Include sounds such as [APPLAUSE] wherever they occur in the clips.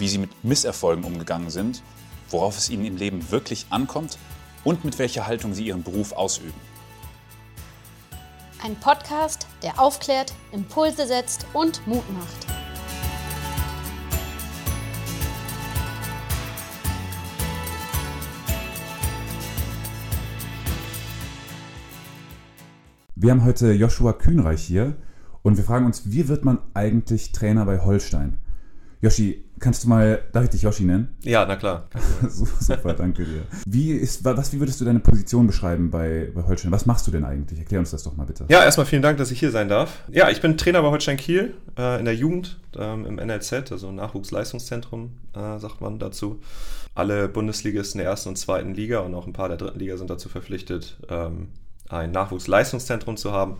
wie sie mit Misserfolgen umgegangen sind, worauf es ihnen im Leben wirklich ankommt und mit welcher Haltung sie ihren Beruf ausüben. Ein Podcast, der aufklärt, Impulse setzt und Mut macht. Wir haben heute Joshua Kühnreich hier und wir fragen uns, wie wird man eigentlich Trainer bei Holstein? Yoshi, kannst du mal, darf ich dich Yoshi nennen? Ja, na klar. [LAUGHS] Super, danke dir. Wie, ist, was, wie würdest du deine Position beschreiben bei, bei Holstein? Was machst du denn eigentlich? Erklär uns das doch mal bitte. Ja, erstmal vielen Dank, dass ich hier sein darf. Ja, ich bin Trainer bei Holstein Kiel äh, in der Jugend, ähm, im NLZ, also Nachwuchsleistungszentrum, äh, sagt man dazu. Alle Bundesligisten der ersten und zweiten Liga und auch ein paar der dritten Liga sind dazu verpflichtet, ähm, ein Nachwuchsleistungszentrum zu haben,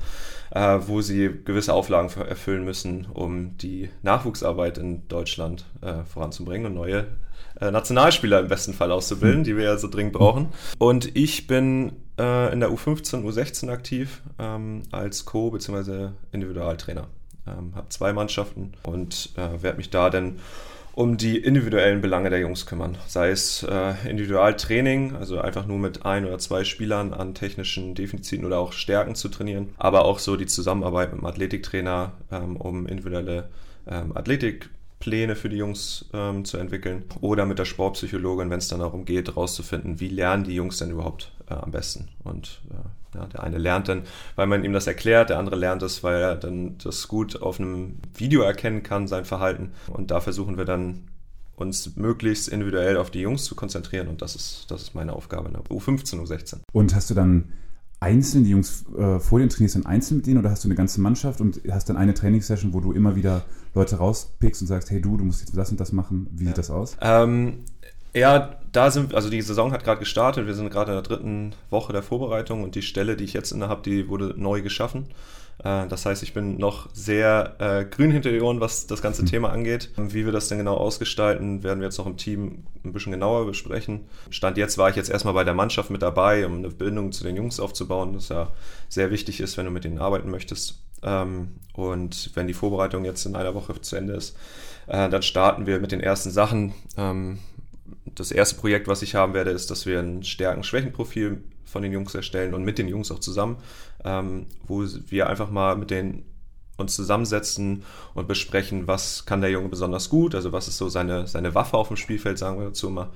äh, wo sie gewisse Auflagen erfüllen müssen, um die Nachwuchsarbeit in Deutschland äh, voranzubringen und neue äh, Nationalspieler im besten Fall auszubilden, die wir ja so dringend brauchen. Und ich bin äh, in der U15, U16 aktiv ähm, als Co- bzw. Individualtrainer. Ähm, habe zwei Mannschaften und äh, werde mich da dann um die individuellen Belange der Jungs kümmern. Sei es äh, Individualtraining, also einfach nur mit ein oder zwei Spielern an technischen Defiziten oder auch Stärken zu trainieren, aber auch so die Zusammenarbeit mit dem Athletiktrainer, ähm, um individuelle ähm, Athletikpläne für die Jungs ähm, zu entwickeln oder mit der Sportpsychologin, wenn es dann darum geht, herauszufinden, wie lernen die Jungs denn überhaupt äh, am besten. Und äh, ja, der eine lernt dann, weil man ihm das erklärt, der andere lernt es, weil er dann das gut auf einem Video erkennen kann, sein Verhalten. Und da versuchen wir dann uns möglichst individuell auf die Jungs zu konzentrieren und das ist, das ist meine Aufgabe in der U15, U16. Und hast du dann einzeln die Jungs äh, vor den trainierst dann einzeln mit denen oder hast du eine ganze Mannschaft und hast dann eine Trainingssession, wo du immer wieder Leute rauspickst und sagst, hey du, du musst jetzt das und das machen. Wie ja. sieht das aus? Ähm, ja, da sind, also die Saison hat gerade gestartet, wir sind gerade in der dritten Woche der Vorbereitung und die Stelle, die ich jetzt inne habe, die wurde neu geschaffen. Äh, das heißt, ich bin noch sehr äh, grün hinter die Ohren, was das ganze mhm. Thema angeht. Wie wir das denn genau ausgestalten, werden wir jetzt noch im Team ein bisschen genauer besprechen. Stand jetzt war ich jetzt erstmal bei der Mannschaft mit dabei, um eine Bindung zu den Jungs aufzubauen, das ja sehr wichtig ist, wenn du mit denen arbeiten möchtest. Ähm, und wenn die Vorbereitung jetzt in einer Woche zu Ende ist, äh, dann starten wir mit den ersten Sachen. Ähm, das erste Projekt, was ich haben werde, ist, dass wir ein Stärken-Schwächen-Profil von den Jungs erstellen und mit den Jungs auch zusammen, ähm, wo wir einfach mal mit den uns zusammensetzen und besprechen, was kann der Junge besonders gut, also was ist so seine, seine Waffe auf dem Spielfeld, sagen wir dazu immer,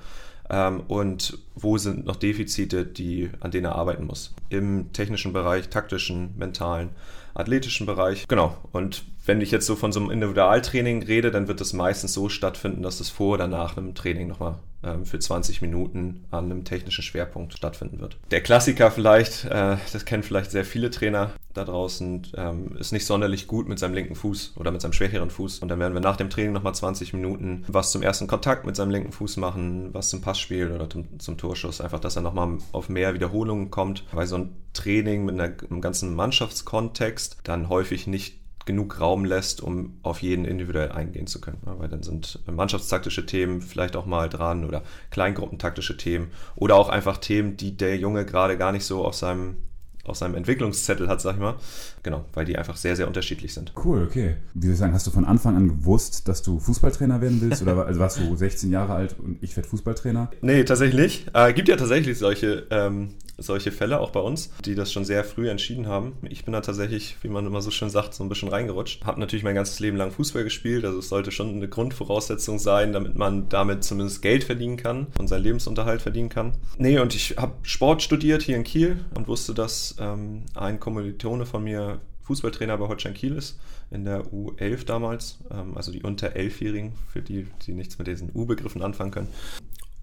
ähm, und wo sind noch Defizite, die, an denen er arbeiten muss. Im technischen Bereich, taktischen, mentalen, athletischen Bereich. Genau. Und wenn ich jetzt so von so einem Individualtraining rede, dann wird das meistens so stattfinden, dass es vor oder nach einem Training nochmal für 20 Minuten an einem technischen Schwerpunkt stattfinden wird. Der Klassiker vielleicht, äh, das kennen vielleicht sehr viele Trainer da draußen, ähm, ist nicht sonderlich gut mit seinem linken Fuß oder mit seinem schwächeren Fuß. Und dann werden wir nach dem Training nochmal 20 Minuten was zum ersten Kontakt mit seinem linken Fuß machen, was zum Passspiel oder zum, zum Torschuss. Einfach, dass er nochmal auf mehr Wiederholungen kommt. Weil so ein Training mit einer, einem ganzen Mannschaftskontext dann häufig nicht genug Raum lässt, um auf jeden individuell eingehen zu können. weil dann sind mannschaftstaktische Themen vielleicht auch mal dran oder kleingruppentaktische Themen oder auch einfach Themen, die der Junge gerade gar nicht so auf seinem auf seinem Entwicklungszettel hat, sag ich mal. Genau, weil die einfach sehr, sehr unterschiedlich sind. Cool, okay. Wie soll ich sagen, hast du von Anfang an gewusst, dass du Fußballtrainer werden willst? Oder also warst du 16 Jahre alt und ich werde Fußballtrainer? Nee, tatsächlich nicht. Äh, gibt ja tatsächlich solche ähm, solche Fälle auch bei uns, die das schon sehr früh entschieden haben. Ich bin da tatsächlich, wie man immer so schön sagt, so ein bisschen reingerutscht. Habe natürlich mein ganzes Leben lang Fußball gespielt, also es sollte schon eine Grundvoraussetzung sein, damit man damit zumindest Geld verdienen kann und seinen Lebensunterhalt verdienen kann. Nee, und ich habe Sport studiert hier in Kiel und wusste, dass ähm, ein Kommilitone von mir Fußballtrainer bei Holstein Kiel ist, in der U11 damals, ähm, also die unter 11-Jährigen, für die, die nichts mit diesen U-Begriffen anfangen können.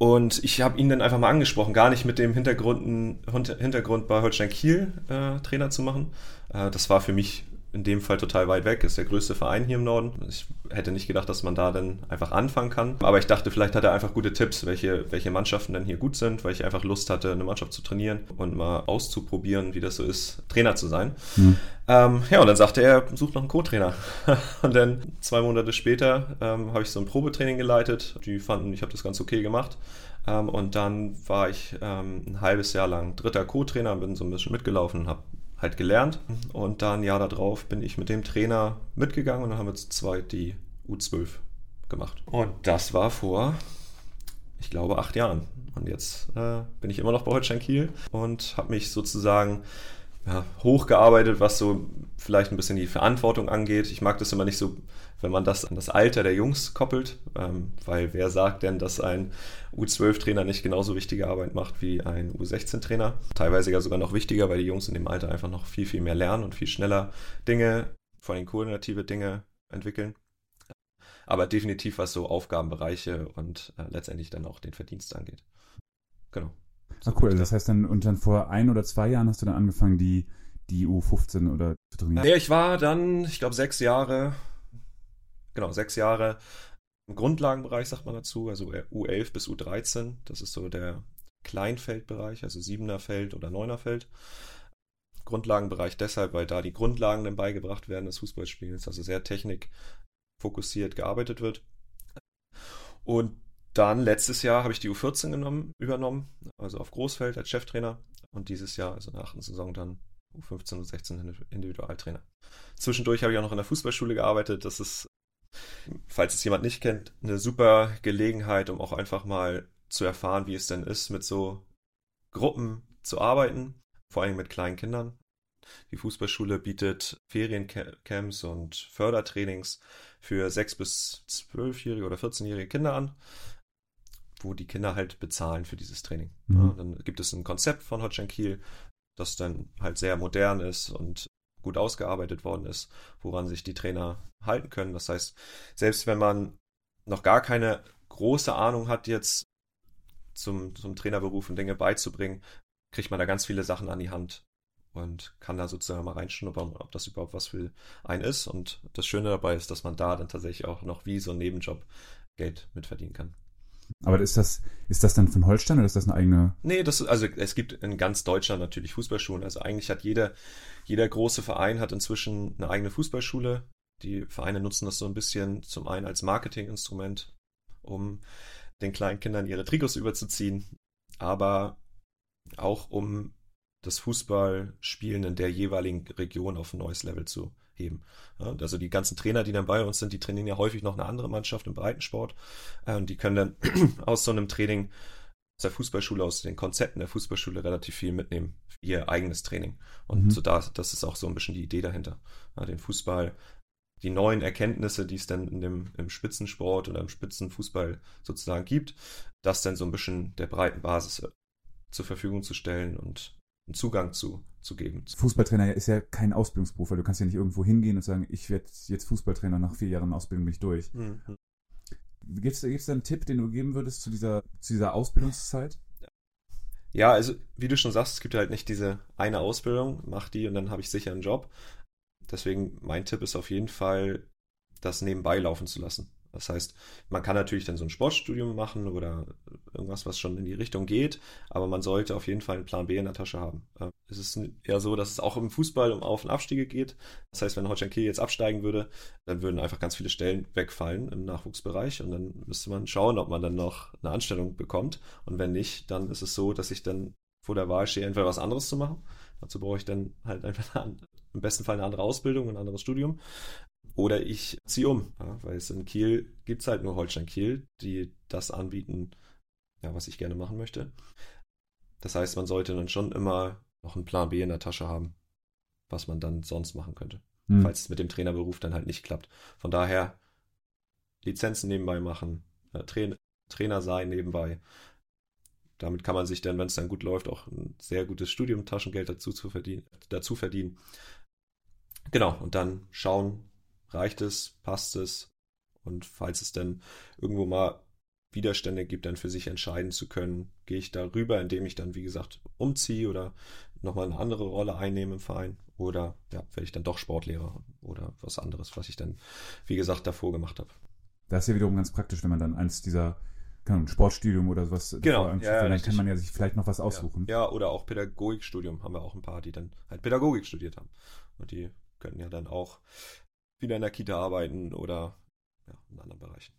Und ich habe ihn dann einfach mal angesprochen, gar nicht mit dem Hintergrund, Hintergrund bei Holstein Kiel äh, Trainer zu machen. Äh, das war für mich in dem Fall total weit weg, ist der größte Verein hier im Norden. Ich hätte nicht gedacht, dass man da dann einfach anfangen kann. Aber ich dachte, vielleicht hat er einfach gute Tipps, welche, welche Mannschaften denn hier gut sind, weil ich einfach Lust hatte, eine Mannschaft zu trainieren und mal auszuprobieren, wie das so ist, Trainer zu sein. Mhm. Ähm, ja, und dann sagte er, sucht noch einen Co-Trainer. [LAUGHS] und dann zwei Monate später ähm, habe ich so ein Probetraining geleitet. Die fanden, ich habe das ganz okay gemacht. Ähm, und dann war ich ähm, ein halbes Jahr lang dritter Co-Trainer, bin so ein bisschen mitgelaufen habe halt gelernt. Und dann ein Jahr darauf bin ich mit dem Trainer mitgegangen und dann haben wir zu zweit die U12 gemacht. Und das war vor, ich glaube, acht Jahren. Und jetzt äh, bin ich immer noch bei Holstein Kiel und habe mich sozusagen ja, hochgearbeitet, was so vielleicht ein bisschen die Verantwortung angeht. Ich mag das immer nicht so, wenn man das an das Alter der Jungs koppelt, ähm, weil wer sagt denn, dass ein U12-Trainer nicht genauso wichtige Arbeit macht wie ein U16-Trainer? Teilweise ja sogar noch wichtiger, weil die Jungs in dem Alter einfach noch viel, viel mehr lernen und viel schneller Dinge, vor allem koordinative Dinge entwickeln. Aber definitiv, was so Aufgabenbereiche und äh, letztendlich dann auch den Verdienst angeht. Genau. Ah, cool. Das heißt dann, und dann vor ein oder zwei Jahren hast du dann angefangen, die, die U15 oder zu trainieren? Ja, ich war dann, ich glaube, sechs Jahre, genau, sechs Jahre im Grundlagenbereich, sagt man dazu, also U11 bis U13. Das ist so der Kleinfeldbereich, also Siebener Feld oder Neuner Feld. Grundlagenbereich deshalb, weil da die Grundlagen dann beigebracht werden des Fußballspiels, also sehr technikfokussiert gearbeitet wird. Und dann letztes Jahr habe ich die U14 genommen, übernommen, also auf Großfeld als Cheftrainer. Und dieses Jahr, also nach der Saison, dann U15 und 16 Individualtrainer. Zwischendurch habe ich auch noch in der Fußballschule gearbeitet. Das ist, falls es jemand nicht kennt, eine super Gelegenheit, um auch einfach mal zu erfahren, wie es denn ist, mit so Gruppen zu arbeiten, vor allem mit kleinen Kindern. Die Fußballschule bietet Feriencamps und Fördertrainings für 6- bis 12-jährige oder 14-jährige Kinder an wo die Kinder halt bezahlen für dieses Training. Mhm. Ja, dann gibt es ein Konzept von Holstein Kiel, das dann halt sehr modern ist und gut ausgearbeitet worden ist, woran sich die Trainer halten können. Das heißt, selbst wenn man noch gar keine große Ahnung hat, jetzt zum, zum Trainerberuf und Dinge beizubringen, kriegt man da ganz viele Sachen an die Hand und kann da sozusagen mal reinschnuppern, ob das überhaupt was für einen ist. Und das Schöne dabei ist, dass man da dann tatsächlich auch noch wie so ein Nebenjob Geld mitverdienen kann. Aber ist das, ist das dann von Holstein oder ist das eine eigene? Nee, das, also es gibt in ganz Deutschland natürlich Fußballschulen. Also eigentlich hat jeder, jeder große Verein hat inzwischen eine eigene Fußballschule. Die Vereine nutzen das so ein bisschen zum einen als Marketinginstrument, um den kleinen Kindern ihre Trikots überzuziehen, aber auch um das Fußballspielen in der jeweiligen Region auf ein neues Level zu heben. Also die ganzen Trainer, die dann bei uns sind, die trainieren ja häufig noch eine andere Mannschaft im Breitensport. Äh, die können dann [CLEARS THROAT] aus so einem Training aus der Fußballschule, aus den Konzepten der Fußballschule relativ viel mitnehmen für ihr eigenes Training. Und mhm. so da, das ist auch so ein bisschen die Idee dahinter. Den Fußball, die neuen Erkenntnisse, die es dann in dem, im Spitzensport oder im Spitzenfußball sozusagen gibt, das dann so ein bisschen der breiten Basis äh, zur Verfügung zu stellen und einen Zugang zu, zu geben. Fußballtrainer ist ja kein Ausbildungsberuf, weil du kannst ja nicht irgendwo hingehen und sagen, ich werde jetzt Fußballtrainer, nach vier Jahren Ausbildung bin ich durch. Mhm. Gibt es da einen Tipp, den du geben würdest zu dieser, zu dieser Ausbildungszeit? Ja, also wie du schon sagst, es gibt halt nicht diese eine Ausbildung, mach die und dann habe ich sicher einen Job. Deswegen mein Tipp ist auf jeden Fall, das nebenbei laufen zu lassen. Das heißt, man kann natürlich dann so ein Sportstudium machen oder irgendwas, was schon in die Richtung geht, aber man sollte auf jeden Fall einen Plan B in der Tasche haben. Äh, es ist eher so, dass es auch im Fußball um Auf- und Abstiege geht. Das heißt, wenn Holstein Kiel jetzt absteigen würde, dann würden einfach ganz viele Stellen wegfallen im Nachwuchsbereich und dann müsste man schauen, ob man dann noch eine Anstellung bekommt. Und wenn nicht, dann ist es so, dass ich dann vor der Wahl stehe, entweder was anderes zu machen. Dazu brauche ich dann halt einfach im besten Fall eine andere Ausbildung, ein anderes Studium. Oder ich ziehe um, ja, weil es in Kiel gibt es halt nur Holstein Kiel, die das anbieten, ja, was ich gerne machen möchte. Das heißt, man sollte dann schon immer noch einen Plan B in der Tasche haben, was man dann sonst machen könnte, hm. falls es mit dem Trainerberuf dann halt nicht klappt. Von daher Lizenzen nebenbei machen, äh, Tra Trainer sein nebenbei. Damit kann man sich dann, wenn es dann gut läuft, auch ein sehr gutes Studium-Taschengeld dazu, verdienen, dazu verdienen. Genau, und dann schauen, reicht es, passt es und falls es dann irgendwo mal Widerstände gibt, dann für sich entscheiden zu können, gehe ich darüber, indem ich dann, wie gesagt, umziehe oder nochmal eine andere Rolle einnehme im Verein oder ja, werde ich dann doch Sportlehrer oder was anderes, was ich dann, wie gesagt, davor gemacht habe. Das ist ja wiederum ganz praktisch, wenn man dann eins dieser kann, Sportstudium oder sowas. Genau. Ja, ja, dann richtig. kann man ja sich vielleicht noch was aussuchen. Ja, ja, oder auch Pädagogikstudium haben wir auch ein paar, die dann halt Pädagogik studiert haben. Und die könnten ja dann auch wieder in der Kita arbeiten oder ja, in anderen Bereichen.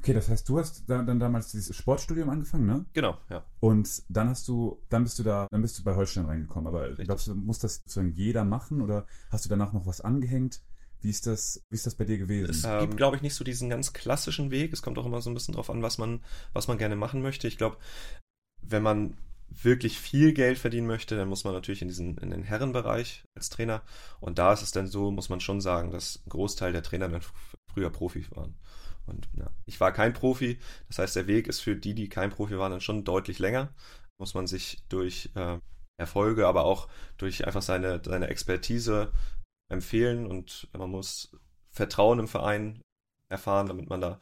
Okay, das heißt, du hast da, dann damals dieses Sportstudium angefangen, ne? Genau, ja. Und dann hast du, dann bist du da, dann bist du bei Holstein reingekommen. Aber Richtig. glaubst du, muss das sozusagen jeder machen oder hast du danach noch was angehängt? Wie ist das, wie ist das bei dir gewesen? Es Ähm, gibt, glaube ich, nicht so diesen ganz klassischen Weg. Es kommt auch immer so ein bisschen drauf an, was man, was man gerne machen möchte. Ich glaube, wenn man wirklich viel Geld verdienen möchte, dann muss man natürlich in diesen, in den Herrenbereich als Trainer. Und da ist es dann so, muss man schon sagen, dass ein Großteil der Trainer dann früher Profi waren. Und ja, ich war kein Profi. Das heißt, der Weg ist für die, die kein Profi waren, dann schon deutlich länger. Muss man sich durch äh, Erfolge, aber auch durch einfach seine, seine Expertise empfehlen und man muss Vertrauen im Verein erfahren, damit man da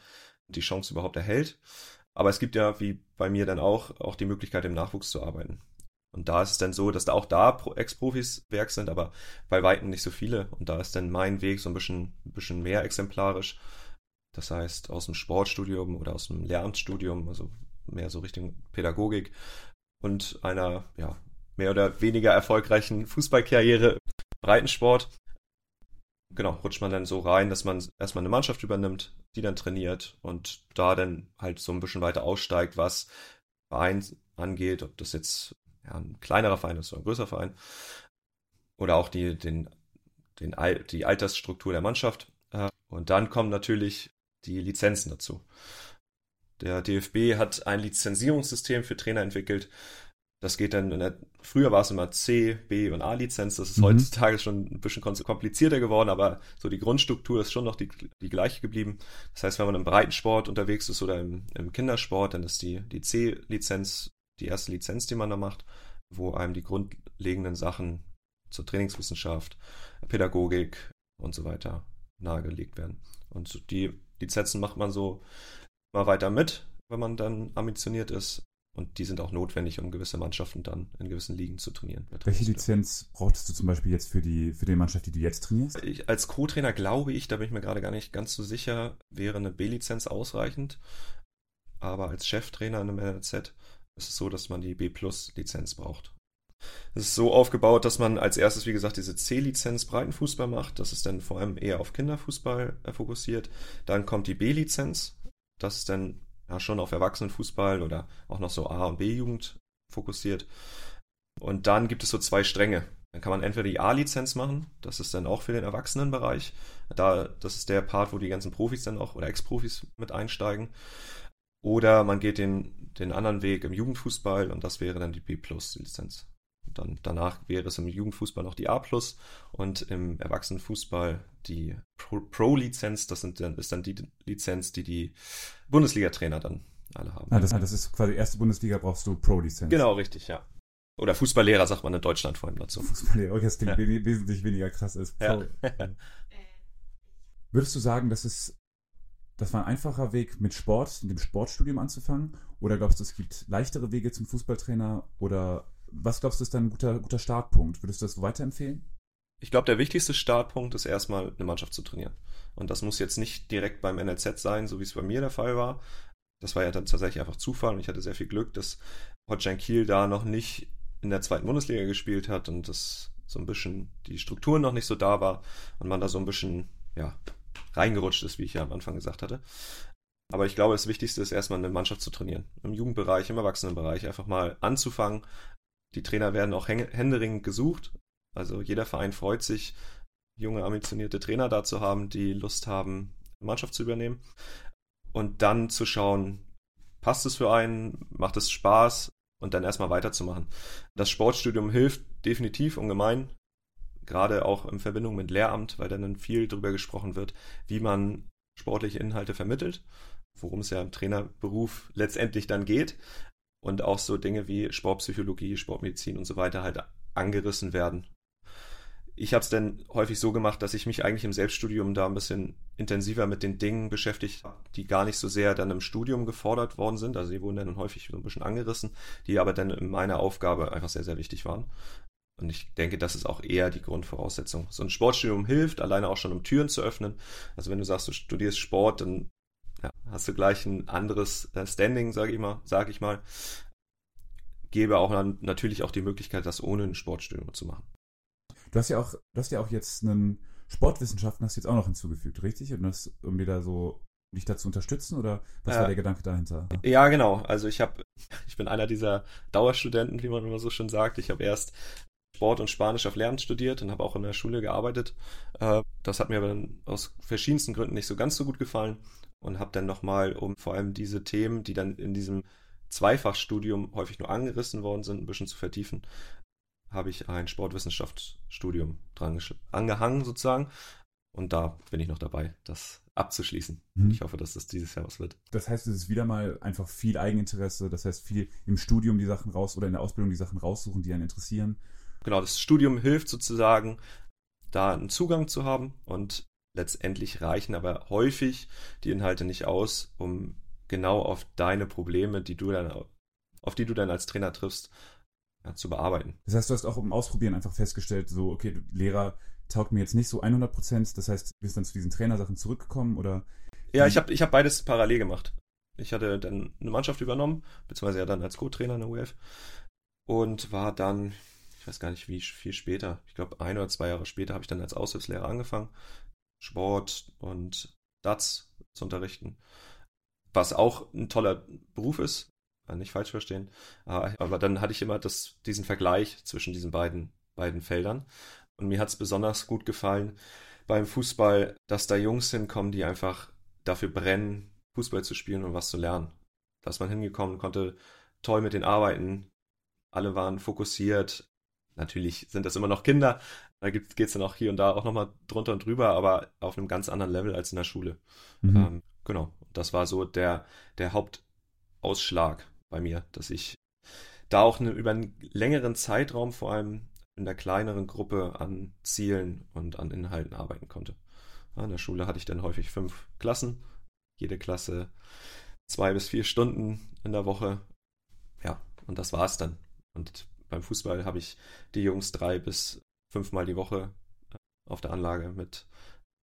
die Chance überhaupt erhält. Aber es gibt ja, wie bei mir dann auch, auch die Möglichkeit, im Nachwuchs zu arbeiten. Und da ist es dann so, dass da auch da Pro- Ex-Profis Werk sind, aber bei Weitem nicht so viele. Und da ist dann mein Weg so ein bisschen, ein bisschen mehr exemplarisch. Das heißt, aus dem Sportstudium oder aus dem Lehramtsstudium, also mehr so Richtung Pädagogik und einer, ja, mehr oder weniger erfolgreichen Fußballkarriere, Breitensport. Genau, rutscht man dann so rein, dass man erstmal eine Mannschaft übernimmt, die dann trainiert und da dann halt so ein bisschen weiter aussteigt, was Verein angeht, ob das jetzt ja, ein kleinerer Verein ist oder ein größerer Verein. Oder auch die, den, den, die Altersstruktur der Mannschaft. Äh, Und dann kommen natürlich die Lizenzen dazu. Der DFB hat ein Lizenzierungssystem für Trainer entwickelt. Das geht dann, in der, früher war es immer C, B und A-Lizenz. Das ist Mhm. heutzutage schon ein bisschen komplizierter geworden, aber so die Grundstruktur ist schon noch die, die gleiche geblieben. Das heißt, wenn man im Breitensport unterwegs ist oder im, im Kindersport, dann ist die, die C-Lizenz die erste Lizenz, die man da macht, wo einem die grundlegenden Sachen zur Trainingswissenschaft, Pädagogik und so weiter nahegelegt werden. Und die Lizenzen macht man so mal weiter mit, wenn man dann ambitioniert ist. Und die sind auch notwendig, um gewisse Mannschaften dann in gewissen Ligen zu trainieren. welche Lizenz brauchtest du zum Beispiel jetzt für die, für die Mannschaft, die du jetzt trainierst? Ich, als Co-Trainer glaube ich, da bin ich mir gerade gar nicht ganz so sicher, wäre eine B-Lizenz ausreichend. Aber als Cheftrainer in einem NLZ ist es so, dass man die B-Plus-Lizenz braucht. Es ist so aufgebaut, dass man als erstes, wie gesagt, diese C-Lizenz Breitenfußball macht. Das ist dann vor allem eher auf Kinderfußball äh, fokussiert. Dann kommt die B-Lizenz. Das ist dann ja, schon auf Erwachsenenfußball oder auch noch so A- und B-Jugend fokussiert. Und dann gibt es so zwei Stränge. Dann kann man entweder die A-Lizenz machen, das ist dann auch für den Erwachsenenbereich. Da, das ist der Part, wo die ganzen Profis dann auch oder Ex-Profis mit einsteigen. Oder man geht den, den anderen Weg im Jugendfußball und das wäre dann die B-Plus-Lizenz. Dann, danach wäre es im Jugendfußball noch die A plus und im Erwachsenenfußball die Pro- Pro-Lizenz. das sind dann, ist dann die Lizenz, die die Bundesliga-Trainer dann alle haben. Ah, das, das ist quasi erste Bundesliga brauchst du Pro-Lizenz. Genau, richtig, ja. Oder Fußballlehrer sagt man in Deutschland vor allem dazu. Fußballlehrer, okay, das klingt Ja. we- wesentlich weniger krass als Ja. Würdest du sagen, das ist, das war ein einfacher Weg mit Sport, in dem Sportstudium anzufangen? Oder glaubst du, es gibt leichtere Wege zum Fußballtrainer? Oder was glaubst du, ist dann ein guter, guter Startpunkt? Würdest du das weiterempfehlen? Ich glaube, der wichtigste Startpunkt ist erstmal eine Mannschaft zu trainieren. Und das muss jetzt nicht direkt beim NLZ sein, so wie es bei mir der Fall war. Das war ja dann tatsächlich einfach Zufall und ich hatte sehr viel Glück, dass Holstein Kiel da noch nicht in der zweiten Bundesliga gespielt hat und das so ein bisschen die Strukturen noch nicht so da war und man da so ein bisschen, ja, reingerutscht ist, wie ich ja am Anfang gesagt hatte. Aber ich glaube, das Wichtigste ist erstmal eine Mannschaft zu trainieren. Im Jugendbereich, im Erwachsenenbereich einfach mal anzufangen. Die Trainer werden auch händeringend gesucht. Also jeder Verein freut sich, junge, ambitionierte Trainer da zu haben, die Lust haben, Mannschaft zu übernehmen. Und dann zu schauen, passt es für einen, macht es Spaß und dann erstmal weiterzumachen. Das Sportstudium hilft definitiv ungemein, gerade auch in Verbindung mit Lehramt, weil dann viel darüber gesprochen wird, wie man sportliche Inhalte vermittelt, worum es ja im Trainerberuf letztendlich dann geht. Und auch so Dinge wie Sportpsychologie, Sportmedizin und so weiter halt angerissen werden. Ich habe es dann häufig so gemacht, dass ich mich eigentlich im Selbststudium da ein bisschen intensiver mit den Dingen beschäftigt habe, die gar nicht so sehr dann im Studium gefordert worden sind. Also die wurden dann häufig so ein bisschen angerissen, die aber dann in meiner Aufgabe einfach sehr, sehr wichtig waren. Und ich denke, das ist auch eher die Grundvoraussetzung. So ein Sportstudium hilft, alleine auch schon um Türen zu öffnen. Also wenn du sagst, du studierst Sport, dann ja, hast du gleich ein anderes äh, Standing, sage ich mal, sage ich mal. Gebe auch dann natürlich auch die Möglichkeit, das ohne ein Sportstudium zu machen. Du hast ja auch, du hast ja auch jetzt einen Sportwissenschaften hast du jetzt auch noch hinzugefügt, richtig? Und das, um dir da so dich dazu unterstützen oder was äh, war der Gedanke dahinter? Ja, genau. Also ich habe, [LAUGHS] ich bin einer dieser Dauerstudenten, wie man immer so schön sagt. Ich habe erst Sport und Spanisch auf Lehramt studiert und habe auch in der Schule gearbeitet. Äh, das hat mir aber dann aus verschiedensten Gründen nicht so ganz so gut gefallen und habe dann nochmal, um vor allem diese Themen, die dann in diesem Zweifachstudium häufig nur angerissen worden sind, ein bisschen zu vertiefen, habe ich ein Sportwissenschaftsstudium dran angehangen sozusagen. Und da bin ich noch dabei, das abzuschließen. Mhm. Ich hoffe, dass das dieses Jahr was wird. Das heißt, es ist wieder mal einfach viel Eigeninteresse, das heißt viel im Studium die Sachen raus oder in der Ausbildung die Sachen raussuchen, die einen interessieren genau, das Studium hilft sozusagen, da einen Zugang zu haben und letztendlich reichen aber häufig die Inhalte nicht aus, um genau auf deine Probleme, die du dann, auf die du dann als Trainer triffst, ja, zu bearbeiten. Das heißt, du hast auch im Ausprobieren einfach festgestellt, so, okay, Lehrer taugt mir jetzt nicht so 100 Prozent, das heißt, du bist dann zu diesen Trainersachen zurückgekommen oder? Ja, ich habe ich hab beides parallel gemacht. Ich hatte dann eine Mannschaft übernommen, beziehungsweise ja dann als Co-Trainer in der UF und war dann, ich weiß gar nicht, wie viel später, ich glaube ein oder zwei Jahre später habe ich dann als Aushilfslehrer angefangen, Sport und DATS zu unterrichten. Was auch ein toller Beruf ist, nicht falsch verstehen. Aber dann hatte ich immer das, diesen Vergleich zwischen diesen beiden, beiden Feldern. Und mir hat es besonders gut gefallen beim Fußball, dass da Jungs hinkommen, die einfach dafür brennen, Fußball zu spielen und was zu lernen. Da ist man hingekommen, konnte toll mit denen arbeiten. Alle waren fokussiert, Natürlich sind das immer noch Kinder, da geht es dann auch hier und da auch nochmal drunter und drüber, aber auf einem ganz anderen Level als in der Schule. Mhm. Ähm, genau, das war so der, der Hauptausschlag bei mir, dass ich da auch eine, über einen längeren Zeitraum vor allem in der kleineren Gruppe an Zielen und an Inhalten arbeiten konnte. In der Schule hatte ich dann häufig fünf Klassen, jede Klasse zwei bis vier Stunden in der Woche. Ja, und das war es dann. Und beim Fußball habe ich die Jungs drei bis fünfmal die Woche äh, auf der Anlage mit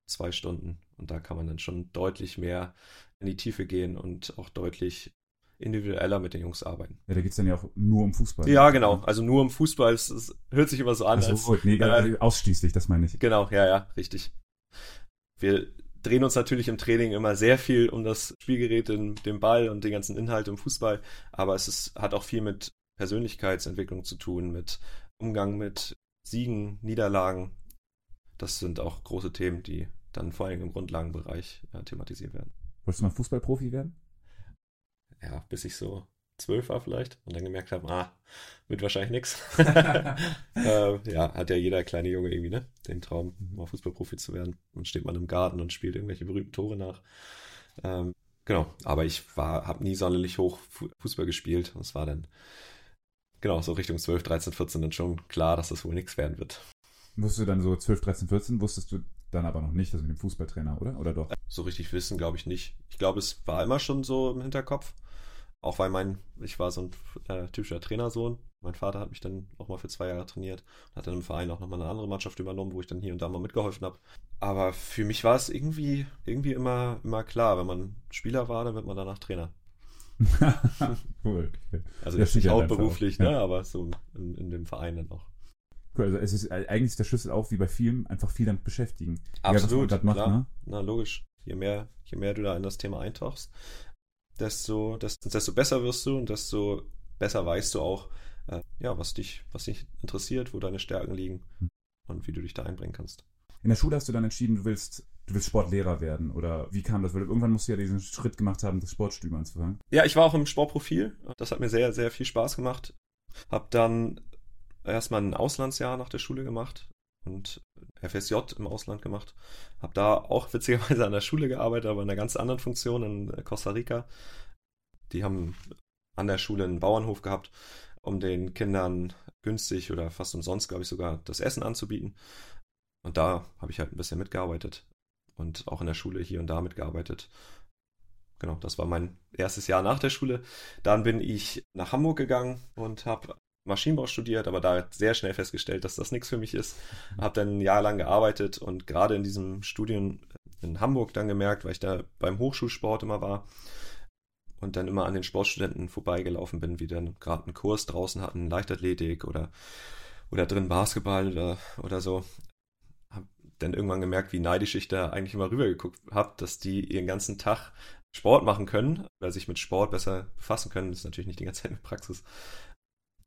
zwei Stunden. Und da kann man dann schon deutlich mehr in die Tiefe gehen und auch deutlich individueller mit den Jungs arbeiten. Ja, da geht es dann ja auch nur um Fußball. Ja, genau. Also nur um Fußball. Es, es hört sich immer so an. Also, als, nee, äh, ausschließlich, das meine ich. Genau, ja, ja, richtig. Wir drehen uns natürlich im Training immer sehr viel um das Spielgerät, den, den Ball und den ganzen Inhalt im Fußball, aber es ist, hat auch viel mit Persönlichkeitsentwicklung zu tun, mit Umgang mit Siegen, Niederlagen. Das sind auch große Themen, die dann vor allem im Grundlagenbereich äh, thematisiert werden. Wolltest du mal Fußballprofi werden? Ja, bis ich so zwölf war vielleicht und dann gemerkt habe, ah, wird wahrscheinlich nichts. [LAUGHS] [LAUGHS] äh, ja, hat ja jeder kleine Junge irgendwie, ne? Den Traum, mal Fußballprofi zu werden. Und steht man im Garten und spielt irgendwelche berühmten Tore nach. Ähm, genau, aber ich war, habe nie sonderlich hoch Fußball gespielt. Es war dann genau, so Richtung 12, 13, 14 dann schon klar, dass das wohl nichts werden wird. Wusstest du dann so 12, 13, 14, wusstest du dann aber noch nicht, das mit dem Fußballtrainer, oder? Oder doch? So richtig wissen, glaube ich nicht. Ich glaube, es war immer schon so im Hinterkopf. Auch weil mein, ich war so ein äh, typischer Trainersohn. Mein Vater hat mich dann auch mal für zwei Jahre trainiert und hat dann im Verein auch nochmal eine andere Mannschaft übernommen, wo ich dann hier und da mal mitgeholfen habe. Aber für mich war es irgendwie, irgendwie immer, immer klar, wenn man Spieler war, dann wird man danach Trainer. Cool. [LAUGHS] Okay. Also das nicht hauptberuflich, ne, ja. aber so in, in, dem Verein dann auch. Cool, also es ist eigentlich der Schlüssel auch wie bei vielen, einfach viel damit beschäftigen. Absolut, ja, macht, klar. Ne? Na, logisch. Je mehr, je mehr du da in das Thema eintauchst, desto, desto, desto besser wirst du und desto besser weißt du auch, äh, ja, was dich, was dich interessiert, wo deine Stärken liegen hm. und wie du dich da einbringen kannst. In der Schule hast du dann entschieden, du willst du willst Sportlehrer werden oder wie kam das? Weil irgendwann musst du ja diesen Schritt gemacht haben, das Sportstudium anzufangen. Ja, ich war auch im Sportprofil. Das hat mir sehr, sehr viel Spaß gemacht. Hab dann erstmal ein Auslandsjahr nach der Schule gemacht und FSJ im Ausland gemacht. Hab da auch [LAUGHS] witzigerweise an der Schule gearbeitet, aber in einer ganz anderen Funktion in Costa Rica. Die haben an der Schule einen Bauernhof gehabt, um den Kindern günstig oder fast umsonst, glaube ich, sogar das Essen anzubieten. Und da habe ich halt ein bisschen mitgearbeitet und auch in der Schule hier und da mitgearbeitet. Genau, das war mein erstes Jahr nach der Schule. Dann bin ich nach Hamburg gegangen und habe Maschinenbau studiert, aber da sehr schnell festgestellt, dass das nichts für mich ist. Habe dann ein Jahr lang gearbeitet und gerade in diesem Studium in Hamburg dann gemerkt, weil ich da beim Hochschulsport immer war und dann immer an den Sportstudenten vorbeigelaufen bin, wie dann gerade einen Kurs draußen hatten, Leichtathletik oder, oder drin Basketball oder, oder so. Dann irgendwann gemerkt, wie neidisch ich da eigentlich immer rübergeguckt habe, dass die ihren ganzen Tag Sport machen können oder sich mit Sport besser befassen können. Das ist natürlich nicht die ganze Zeit in Praxis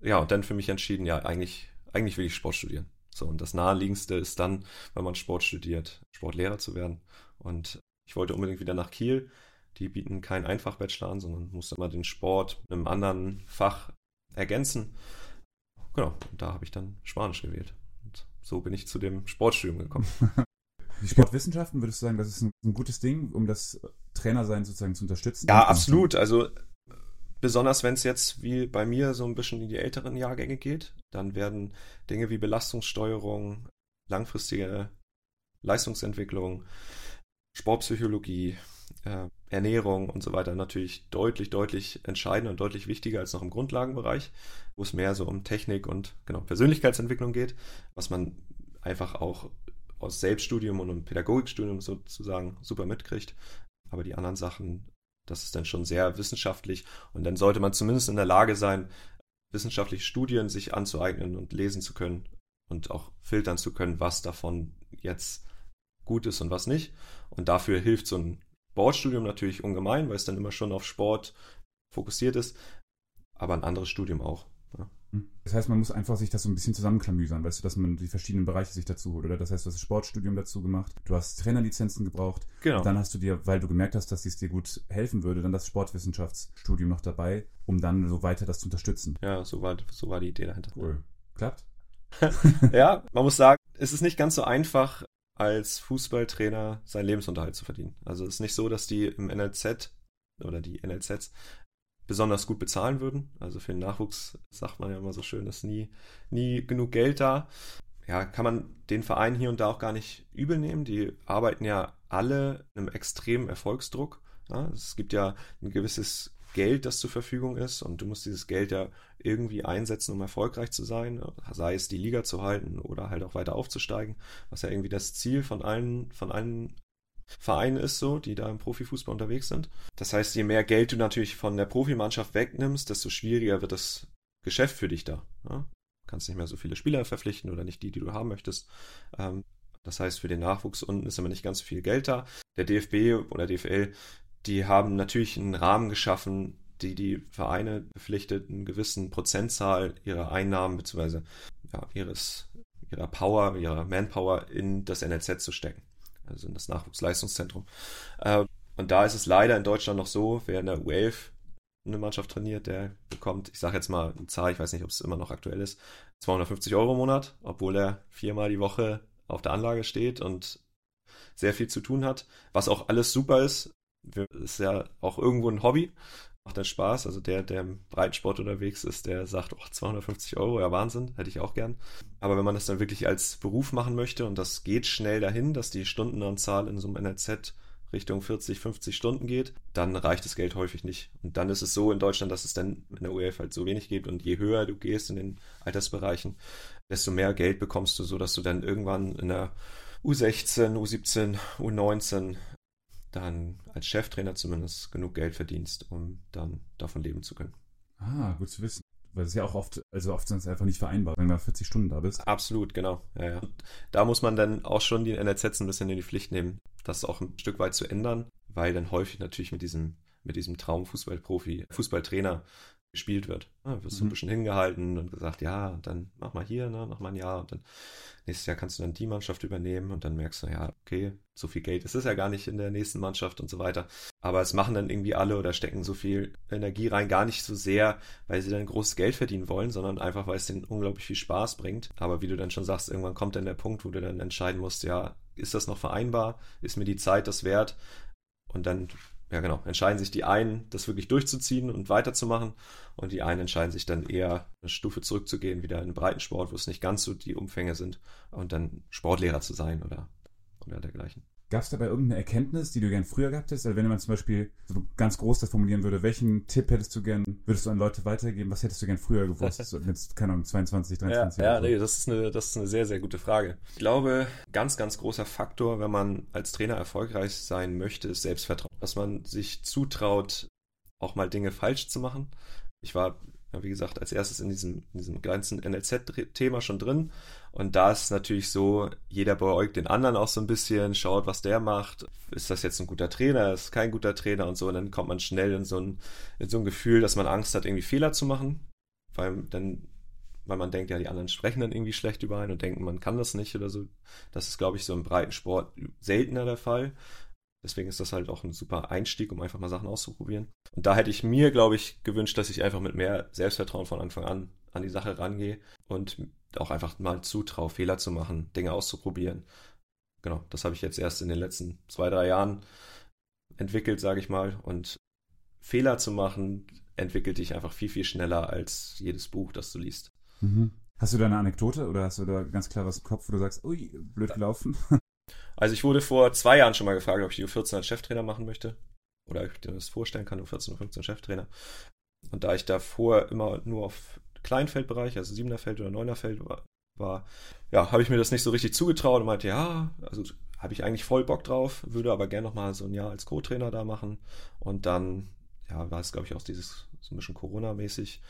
ja, und dann für mich entschieden, ja, eigentlich, eigentlich will ich Sport studieren. So, und das naheliegendste ist dann, wenn man Sport studiert, Sportlehrer zu werden. Und ich wollte unbedingt wieder nach Kiel. Die bieten keinen Einfach-Bachelor an, sondern musste mal den Sport mit einem anderen Fach ergänzen. Genau, und da habe ich dann Spanisch gewählt. So bin ich zu dem Sportstudium gekommen. [LAUGHS] Die Sportwissenschaften, würdest du sagen, das ist ein, ein gutes Ding, um das Trainersein sozusagen zu unterstützen? Ja, absolut. Also Besonders wenn es jetzt wie bei mir so ein bisschen in die älteren Jahrgänge geht, dann werden Dinge wie Belastungssteuerung, langfristige Leistungsentwicklung, Sportpsychologie, äh, Ernährung und so weiter natürlich deutlich, deutlich entscheidender und deutlich wichtiger als noch im Grundlagenbereich, wo es mehr so um Technik und genau Persönlichkeitsentwicklung geht, was man einfach auch aus Selbststudium und einem Pädagogikstudium sozusagen super mitkriegt. Aber die anderen Sachen das ist dann schon sehr wissenschaftlich und dann sollte man zumindest in der Lage sein, wissenschaftliche Studien sich anzueignen und lesen zu können und auch filtern zu können, was davon jetzt gut ist und was nicht. Und dafür hilft so ein Sportstudium natürlich ungemein, weil es dann immer schon auf Sport fokussiert ist, aber ein anderes Studium auch. Das heißt, man muss einfach sich das so ein bisschen zusammenklamüsern, weißt du, dass man die verschiedenen Bereiche sich dazu holt, oder? Das heißt, du hast das Sportstudium dazu gemacht, du hast Trainerlizenzen gebraucht. Genau. Dann hast du dir, weil du gemerkt hast, dass es dir gut helfen würde, dann das Sportwissenschaftsstudium noch dabei, um dann so weiter das zu unterstützen. Ja, so war, so war die Idee dahinter. Cool. Klappt? [LAUGHS] ja, man muss sagen, es ist nicht ganz so einfach, als Fußballtrainer seinen Lebensunterhalt zu verdienen. Also es ist nicht so, dass die im NLZ oder die NLZs besonders gut bezahlen würden. Also für den Nachwuchs sagt man ja immer so schön, ist nie, nie genug Geld da. Ja, kann man den Verein hier und da auch gar nicht übel nehmen. Die arbeiten ja alle in einem extremen Erfolgsdruck. Ja, es gibt ja ein gewisses Geld, das zur Verfügung ist und du musst dieses Geld ja irgendwie einsetzen, um erfolgreich zu sein, sei es die Liga zu halten oder halt auch weiter aufzusteigen, was ja irgendwie das Ziel von allen, von allen Verein ist, so, die da im Profifußball unterwegs sind. Das heißt, je mehr Geld du natürlich von der Profimannschaft wegnimmst, desto schwieriger wird das Geschäft für dich da. Ja? Du kannst nicht mehr so viele Spieler verpflichten oder nicht die, die du haben möchtest. Ähm, das heißt, für den Nachwuchs unten ist immer nicht ganz so viel Geld da. Der DFB oder DFL, die haben natürlich einen Rahmen geschaffen, die die Vereine verpflichtet, einen gewissen Prozentzahl ihrer Einnahmen bzw. Ja, ihres, ihrer Power, ihrer Manpower in das NLZ zu stecken also in das Nachwuchsleistungszentrum. Äh, und da ist es leider in Deutschland noch so, wer in der U11 eine Mannschaft trainiert, der bekommt, ich sage jetzt mal eine Zahl, ich weiß nicht, ob es immer noch aktuell ist, 250 Euro im Monat, obwohl er viermal die Woche auf der Anlage steht und sehr viel zu tun hat, was auch alles super ist. Ist ja auch irgendwo ein Hobby, macht dann Spaß. Also der, der im Breitensport unterwegs ist, der sagt, oh, 250 Euro, ja Wahnsinn, hätte ich auch gern. Aber wenn man das dann wirklich als Beruf machen möchte und das geht schnell dahin, dass die Stundenanzahl in so einem NLZ Richtung 40, 50 Stunden geht, dann reicht das Geld häufig nicht. Und dann ist es so in Deutschland, dass es dann in der UEF halt so wenig gibt und je höher du gehst in den Altersbereichen, desto mehr Geld bekommst du, so dass du dann irgendwann in der U16, U17, U19 dann als Cheftrainer zumindest genug Geld verdienst, um dann davon leben zu können. Ah, gut zu wissen. Weil es ja auch oft, also oft sind es einfach nicht vereinbar, wenn du 40 Stunden da bist. Absolut, genau. Ja, ja. Da muss man dann auch schon die NRZs ein bisschen in die Pflicht nehmen, das auch ein Stück weit zu ändern, weil dann häufig natürlich mit diesem, mit diesem Traumfußballprofi, Fußballtrainer gespielt wird. Ja, wirst du mhm. ein bisschen hingehalten und gesagt, ja, dann mach mal hier, ne, mach mal ein Jahr und dann nächstes Jahr kannst du dann die Mannschaft übernehmen und dann merkst du, ja, okay, so viel Geld ist es ja gar nicht in der nächsten Mannschaft und so weiter. Aber es machen dann irgendwie alle oder stecken so viel Energie rein, gar nicht so sehr, weil sie dann großes Geld verdienen wollen, sondern einfach, weil es denen unglaublich viel Spaß bringt. Aber wie du dann schon sagst, irgendwann kommt dann der Punkt, wo du dann entscheiden musst, ja, ist das noch vereinbar? Ist mir die Zeit das wert? Und dann ja genau, entscheiden sich die einen, das wirklich durchzuziehen und weiterzumachen und die einen entscheiden sich dann eher eine Stufe zurückzugehen, wieder in den Breitensport, wo es nicht ganz so die Umfänge sind und dann Sportlehrer zu sein oder, oder dergleichen. Gab es dabei irgendeine Erkenntnis, die du gern früher gehabt hättest? Also wenn man zum Beispiel so ganz groß das formulieren würde, welchen Tipp hättest du gern, würdest du an Leute weitergeben? Was hättest du gern früher gewusst? [LAUGHS] so mit, keine Ahnung, 22, 23 Ja, ja so? nee, das ist, eine, das ist eine sehr, sehr gute Frage. Ich glaube, ganz, ganz großer Faktor, wenn man als Trainer erfolgreich sein möchte, ist Selbstvertrauen. Dass man sich zutraut, auch mal Dinge falsch zu machen. Ich war ja, wie gesagt, als erstes in diesem, in diesem ganzen NLZ-Thema schon drin. Und da ist natürlich so, jeder beäugt den anderen auch so ein bisschen, schaut, was der macht. Ist das jetzt ein guter Trainer? Ist kein guter Trainer und so. Und dann kommt man schnell in so ein, in so ein Gefühl, dass man Angst hat, irgendwie Fehler zu machen. Weil dann, weil man denkt, ja, die anderen sprechen dann irgendwie schlecht über einen und denken, man kann das nicht oder so. Das ist, glaube ich, so im breiten Sport seltener der Fall. Deswegen ist das halt auch ein super Einstieg, um einfach mal Sachen auszuprobieren. Und da hätte ich mir, glaube ich, gewünscht, dass ich einfach mit mehr Selbstvertrauen von Anfang an an die Sache rangehe und auch einfach mal zutraue, Fehler zu machen, Dinge auszuprobieren. Genau, das habe ich jetzt erst in den letzten zwei, drei Jahren entwickelt, sage ich mal. Und Fehler zu machen, entwickelt dich einfach viel, viel schneller als jedes Buch, das du liest. Mhm. Hast du da eine Anekdote oder hast du da ganz klar was im Kopf, wo du sagst, ui, blöd gelaufen? Also ich wurde vor zwei Jahren schon mal gefragt, ob ich die U14 als Cheftrainer machen möchte. Oder ob ich dir das vorstellen kann, U14, U15 Cheftrainer. Und da ich davor immer nur auf Kleinfeldbereich, also Siebener Feld oder Neuner Feld war, war ja, habe ich mir das nicht so richtig zugetraut und meinte, ja, also habe ich eigentlich voll Bock drauf, würde aber gerne noch mal so ein Jahr als Co-Trainer da machen. Und dann, ja, war es, glaube ich, auch dieses so ein bisschen Corona-mäßig,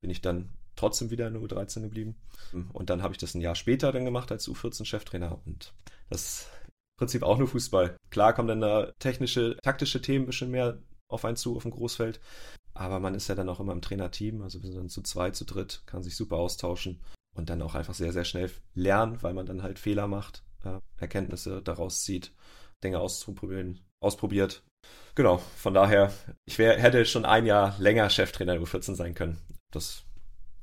bin ich dann trotzdem wieder in der U13 geblieben. Und dann habe ich das ein Jahr später dann gemacht als U14-Cheftrainer. Und das Prinzip auch nur Fußball. Klar kommen dann da technische, taktische Themen ein bisschen mehr auf einen zu, auf dem Großfeld. Aber man ist ja dann auch immer im Trainerteam, also wir sind dann zu zweit, zu dritt, kann sich super austauschen und dann auch einfach sehr, sehr schnell lernen, weil man dann halt Fehler macht, Erkenntnisse daraus zieht, Dinge auszuprobieren, ausprobiert. Genau, von daher, ich wär, hätte schon ein Jahr länger Cheftrainer der U14 sein können. Das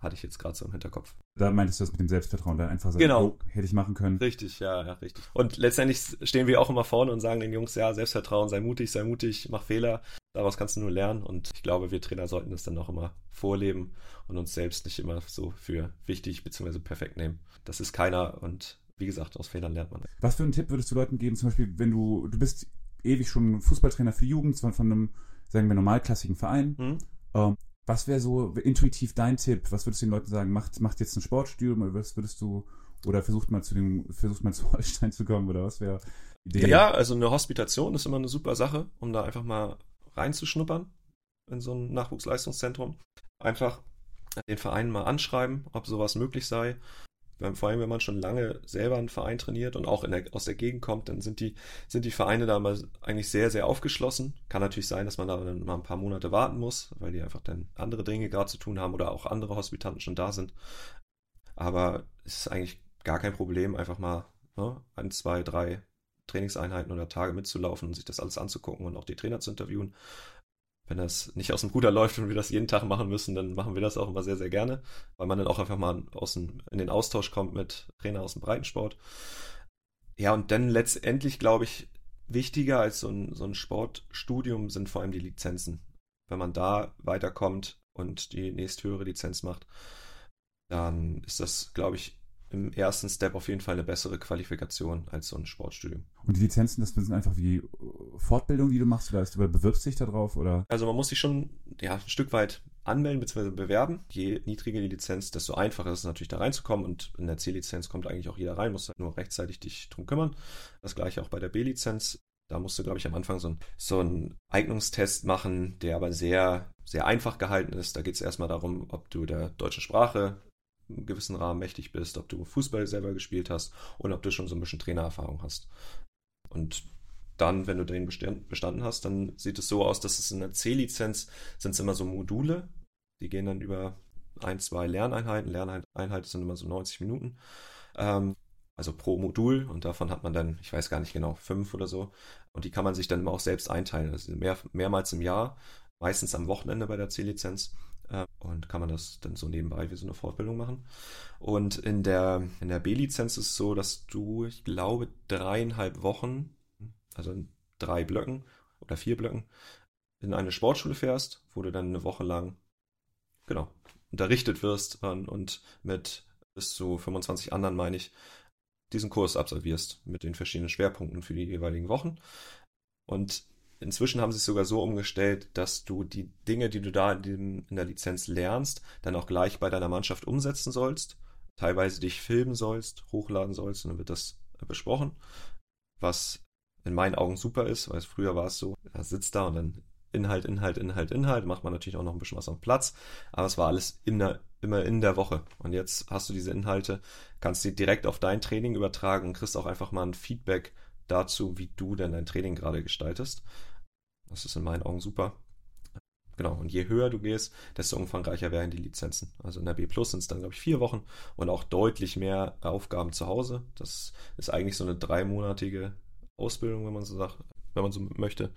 hatte ich jetzt gerade so im Hinterkopf. Da meintest du das mit dem Selbstvertrauen, da einfach sagen, Genau. oh, hätte ich machen können. Richtig, ja, ja, richtig. Und letztendlich stehen wir auch immer vorne und sagen den Jungs, ja, Selbstvertrauen, sei mutig, sei mutig, mach Fehler. Daraus kannst du nur lernen. Und ich glaube, wir Trainer sollten das dann auch immer vorleben und uns selbst nicht immer so für wichtig bzw. perfekt nehmen. Das ist keiner und wie gesagt, aus Fehlern lernt man. Was für einen Tipp würdest du Leuten geben, zum Beispiel, wenn du, du bist ewig schon Fußballtrainer für Jugend, zwar von einem, sagen wir, normalklassigen Verein. Hm? Ähm, was wäre so intuitiv dein Tipp? Was würdest du den Leuten sagen? Macht, macht jetzt ein Sportstudium oder was würdest du, oder versucht mal zu dem, versucht mal zu [LAUGHS] Holstein zu kommen oder was wäre Idee? Ja, also eine Hospitation ist immer eine super Sache, um da einfach mal reinzuschnuppern in so ein Nachwuchsleistungszentrum. Einfach den Verein mal anschreiben, ob sowas möglich sei. Vor allem, wenn man schon lange selber einen Verein trainiert und auch der, aus der Gegend kommt, dann sind die, sind die Vereine da mal eigentlich sehr, sehr aufgeschlossen. Kann natürlich sein, dass man da dann mal ein paar Monate warten muss, weil die einfach dann andere Dinge gerade zu tun haben oder auch andere Hospitanten schon da sind. Aber es ist eigentlich gar kein Problem, einfach mal ne, ein, zwei, drei Trainingseinheiten oder Tage mitzulaufen und sich das alles anzugucken und auch die Trainer zu interviewen. Wenn das nicht aus dem Ruder läuft und wir das jeden Tag machen müssen, dann machen wir das auch immer sehr, sehr gerne, weil man dann auch einfach mal aus dem, in den Austausch kommt mit Trainer aus dem Breitensport. Ja, und dann letztendlich, glaube ich, wichtiger als so ein, so ein Sportstudium sind vor allem die Lizenzen. Wenn man da weiterkommt und die nächsthöhere Lizenz macht, dann ist das, glaube ich, im ersten Step auf jeden Fall eine bessere Qualifikation als so ein Sportstudium. Und die Lizenzen, das sind einfach wie äh, Fortbildung, die du machst, oder, ist, oder bewirbst dich da drauf, oder? Also man muss sich schon ja, ein Stück weit anmelden bzw. bewerben. Je niedriger die Lizenz, desto einfacher ist es natürlich da reinzukommen und in der C-Lizenz kommt eigentlich auch jeder rein, musst halt nur rechtzeitig dich drum kümmern. Das gleiche auch bei der B-Lizenz. Da musst du, glaube ich, am Anfang so, ein, so einen Eignungstest machen, der aber sehr, sehr einfach gehalten ist. Da geht es erstmal darum, ob du der deutschen Sprache einen gewissen Rahmen mächtig bist, ob du Fußball selber gespielt hast und ob du schon so ein bisschen Trainererfahrung hast. Und dann, wenn du den bestand- bestanden hast, dann sieht es so aus, dass es in der C-Lizenz sind es immer so Module, die gehen dann über ein, zwei Lerneinheiten. Lerneinheiten sind immer so 90 Minuten. Ähm, also pro Modul und davon hat man dann, ich weiß gar nicht genau, fünf oder so. Und die kann man sich dann immer auch selbst einteilen. Also mehr, mehrmals im Jahr, meistens am Wochenende bei der C-Lizenz. Äh, und kann man das dann so nebenbei wie so eine Fortbildung machen. Und in der, in der B-Lizenz ist es so, dass du, ich glaube, dreieinhalb Wochen, also in drei Blöcken oder vier Blöcken, in eine Sportschule fährst, wo du dann eine Woche lang, genau, unterrichtet wirst und, und mit bis zu 25 anderen, meine ich, diesen Kurs absolvierst mit den verschiedenen Schwerpunkten für die jeweiligen Wochen. Und inzwischen haben sie es sogar so umgestellt, dass du die Dinge, die du da in, der Lizenz lernst, dann auch gleich bei deiner Mannschaft umsetzen sollst. Teilweise dich filmen sollst, hochladen sollst und dann wird das besprochen. Was in meinen Augen super ist, weil früher war es so, er sitzt da und dann Inhalt, Inhalt, Inhalt, Inhalt, macht man natürlich auch noch ein bisschen was am Platz, aber es war alles in der, immer in der Woche. Und jetzt hast du diese Inhalte, kannst die direkt auf dein Training übertragen und kriegst auch einfach mal ein Feedback dazu, wie du denn dein Training gerade gestaltest. Das ist in meinen Augen super. Genau, und je höher du gehst, desto umfangreicher werden die Lizenzen. Also in der B Plus sind es dann, glaube ich, vier Wochen und auch deutlich mehr Aufgaben zu Hause. Das ist eigentlich so eine dreimonatige Ausbildung, wenn man so sagt, wenn man so möchte.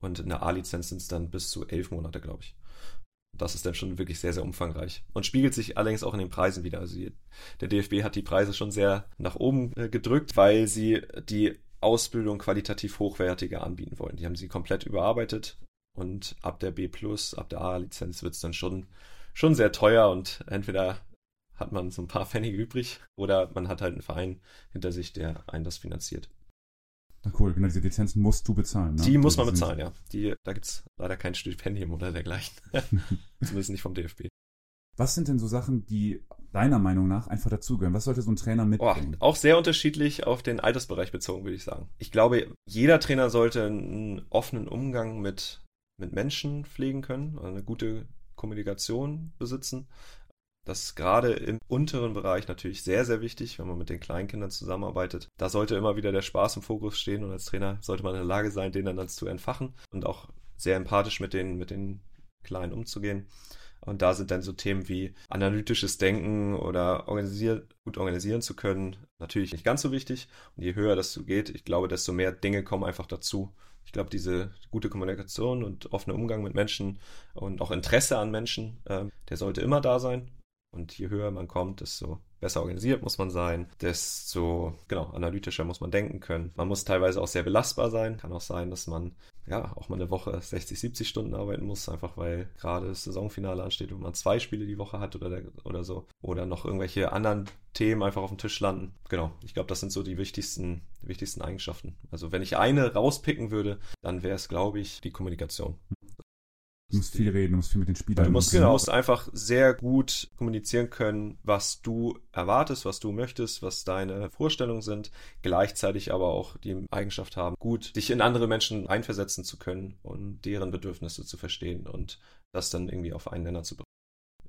Und in der A-Lizenz sind es dann bis zu elf Monate, glaube ich. Das ist dann schon wirklich sehr, sehr umfangreich. Und spiegelt sich allerdings auch in den Preisen wieder. Also der DFB hat die Preise schon sehr nach oben äh, gedrückt, weil sie die Ausbildung qualitativ hochwertiger anbieten wollen. Die haben sie komplett überarbeitet und ab der B ab der A-Lizenz wird es dann schon, schon sehr teuer und entweder hat man so ein paar [LAUGHS] Pfennige übrig oder man hat halt einen Verein hinter sich, der einen das finanziert. Na cool, genau, diese Lizenzen musst du bezahlen. Ne? Die muss man bezahlen, ja. Die, da gibt es leider kein Stipendium oder dergleichen. [LAUGHS] Zumindest nicht vom DFB. Was sind denn so Sachen, die deiner Meinung nach einfach dazugehören? Was sollte so ein Trainer mitbringen? Oh, auch sehr unterschiedlich auf den Altersbereich bezogen, würde ich sagen. Ich glaube, jeder Trainer sollte einen offenen Umgang mit, mit Menschen pflegen können, eine gute Kommunikation besitzen. Das ist gerade im unteren Bereich natürlich sehr, sehr wichtig, wenn man mit den Kleinkindern zusammenarbeitet. Da sollte immer wieder der Spaß im Fokus stehen und als Trainer sollte man in der Lage sein, den dann zu entfachen und auch sehr empathisch mit den, mit den Kleinen umzugehen. Und da sind dann so Themen wie analytisches Denken oder organisiert, gut organisieren zu können, natürlich nicht ganz so wichtig. Und je höher das so geht, ich glaube, desto mehr Dinge kommen einfach dazu. Ich glaube, diese gute Kommunikation und offene Umgang mit Menschen und auch Interesse an Menschen, äh, der sollte immer da sein. Und je höher man kommt, desto besser organisiert muss man sein, desto genau analytischer muss man denken können. Man muss teilweise auch sehr belastbar sein. Kann auch sein, dass man ja auch mal eine Woche 60, 70 Stunden arbeiten muss, einfach weil gerade das Saisonfinale ansteht und man zwei Spiele die Woche hat oder, oder so. Oder noch irgendwelche anderen Themen einfach auf dem Tisch landen. Genau, ich glaube, das sind so die wichtigsten, die wichtigsten Eigenschaften. Also wenn ich eine rauspicken würde, dann wäre es, glaube ich, die Kommunikation. Du musst viel reden, du musst viel mit den Spielern. Du musst, genau, musst einfach sehr gut kommunizieren können, was du erwartest, was du möchtest, was deine Vorstellungen sind, gleichzeitig aber auch die Eigenschaft haben, gut dich in andere Menschen einversetzen zu können und deren Bedürfnisse zu verstehen und das dann irgendwie auf einen Nenner zu bringen.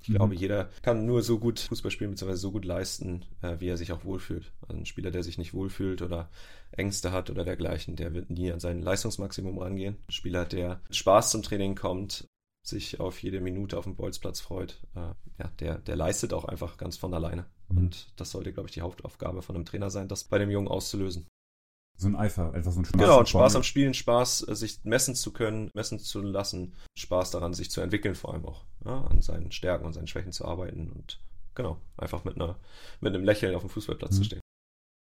Ich mhm. glaube, jeder kann nur so gut Fußball spielen, beziehungsweise so gut leisten, äh, wie er sich auch wohlfühlt. Also ein Spieler, der sich nicht wohlfühlt oder Ängste hat oder dergleichen, der wird nie an sein Leistungsmaximum rangehen. Ein Spieler, der Spaß zum Training kommt, sich auf jede Minute auf dem Bolzplatz freut, äh, ja, der, der leistet auch einfach ganz von alleine. Mhm. Und das sollte, glaube ich, die Hauptaufgabe von einem Trainer sein, das bei dem Jungen auszulösen. So ein Eifer, einfach so ein Spaß. Genau, Spaß am Spielen, Spaß, äh, sich messen zu können, messen zu lassen, Spaß daran, sich zu entwickeln, vor allem auch, ja, an seinen Stärken und seinen Schwächen zu arbeiten und genau, einfach mit, einer, mit einem Lächeln auf dem Fußballplatz mhm. zu stehen.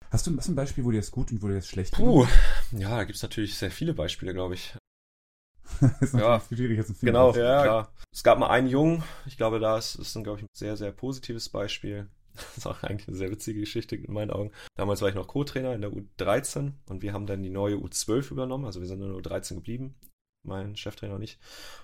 Hast du, hast du ein Beispiel, wo dir das gut und wo dir das schlecht Puh, ja, da gibt es natürlich sehr viele Beispiele, glaube ich. [LAUGHS] ist ja, schwierig jetzt ein Film Genau, ja, klar. Es gab mal einen Jungen, ich glaube, da ist, ist ein, glaube ich, ein sehr, sehr positives Beispiel. Das ist auch eigentlich eine sehr witzige Geschichte in meinen Augen. Damals war ich noch Co-Trainer in der U13 und wir haben dann die neue U12 übernommen. Also wir sind in der U13 geblieben mein Cheftrainer nicht.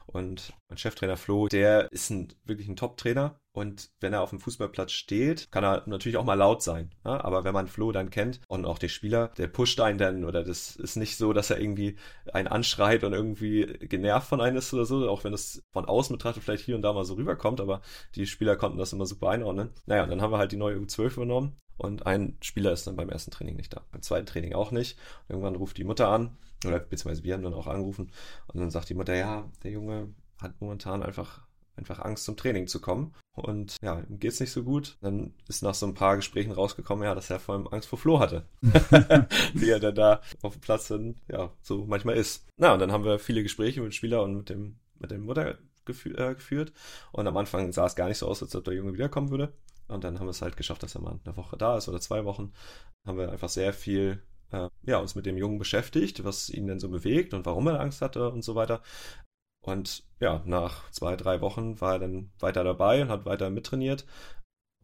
Und mein Cheftrainer Flo, der ist ein, wirklich ein Top-Trainer. Und wenn er auf dem Fußballplatz steht, kann er natürlich auch mal laut sein. Ja? Aber wenn man Flo dann kennt und auch den Spieler, der pusht einen dann oder das ist nicht so, dass er irgendwie einen anschreit und irgendwie genervt von einem ist oder so, auch wenn es von außen betrachtet vielleicht hier und da mal so rüberkommt, aber die Spieler konnten das immer super einordnen. Naja, und dann haben wir halt die neue U12 übernommen und ein Spieler ist dann beim ersten Training nicht da, beim zweiten Training auch nicht. Irgendwann ruft die Mutter an, oder beziehungsweise wir haben dann auch angerufen und dann sagt die Mutter, ja, der Junge hat momentan einfach einfach Angst zum Training zu kommen und ja, ihm geht's nicht so gut. Dann ist nach so ein paar Gesprächen rausgekommen, ja, dass er vor allem Angst vor Flo hatte. [LAUGHS] [LAUGHS] Wie er dann da auf dem Platz dann, ja, so manchmal ist. Na, und dann haben wir viele Gespräche mit dem Spieler und mit dem mit der Mutter gefü äh, geführt und am Anfang sah es gar nicht so aus, als ob der Junge wiederkommen würde. Und dann haben wir es halt geschafft, dass er mal eine Woche da ist oder zwei Wochen. Haben wir einfach sehr viel äh, ja, uns mit dem Jungen beschäftigt, was ihn denn so bewegt und warum er Angst hatte und so weiter. Und ja, nach zwei, drei Wochen war er dann weiter dabei und hat weiter mittrainiert.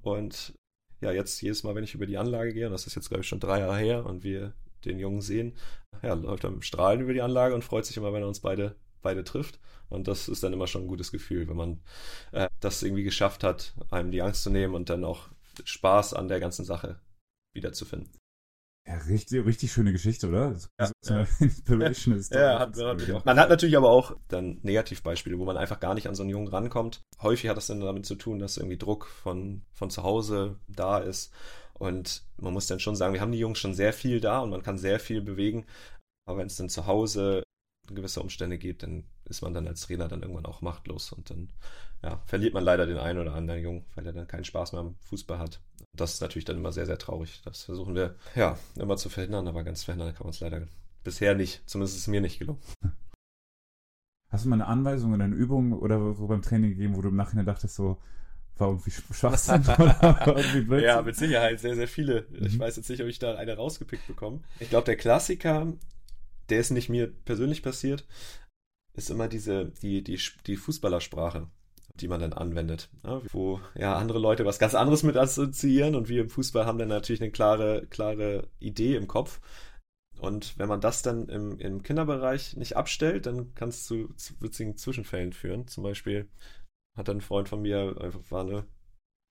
Und ja, jetzt jedes Mal, wenn ich über die Anlage gehe, und das ist jetzt, glaube ich, schon drei Jahre her, und wir den Jungen sehen, ja, läuft er Strahlen über die Anlage und freut sich immer, wenn er uns beide, beide trifft. Und das ist dann immer schon ein gutes Gefühl, wenn man äh, das irgendwie geschafft hat, einem die Angst zu nehmen und dann auch Spaß an der ganzen Sache wiederzufinden. Ja, richtig, richtig schöne Geschichte, oder? Ja, so ja. [LAUGHS] Inspiration ist [LAUGHS] ja, hat, hat auch. Man hat natürlich aber auch dann Negativbeispiele, wo man einfach gar nicht an so einen Jungen rankommt. Häufig hat das dann damit zu tun, dass irgendwie Druck von, von zu Hause da ist. Und man muss dann schon sagen, wir haben die Jungs schon sehr viel da und man kann sehr viel bewegen. Aber wenn es dann zu Hause gewisse Umstände gibt, dann ist man dann als Trainer dann irgendwann auch machtlos und dann ja, verliert man leider den einen oder anderen Jungen, weil er dann keinen Spaß mehr am Fußball hat. Das ist natürlich dann immer sehr, sehr traurig. Das versuchen wir ja immer zu verhindern, aber ganz verhindern kann man es leider bisher nicht. Zumindest ist es mir nicht gelungen. Hast du mal eine Anweisung oder eine Übung oder so beim Training gegeben, wo du im Nachhinein dachtest, so, war irgendwie Schwachsinn [LAUGHS] oder Ja, mit Sicherheit sehr, sehr viele. Mhm. Ich weiß jetzt nicht, ob ich da eine rausgepickt bekomme. Ich glaube, der Klassiker, der ist nicht mir persönlich passiert, ist immer diese, die, die, die Fußballersprache die man dann anwendet. Ja, wo ja andere Leute was ganz anderes mit assoziieren und wir im Fußball haben dann natürlich eine klare, klare Idee im Kopf. Und wenn man das dann im, im Kinderbereich nicht abstellt, dann kann es zu, zu witzigen Zwischenfällen führen. Zum Beispiel hat dann ein Freund von mir einfach war eine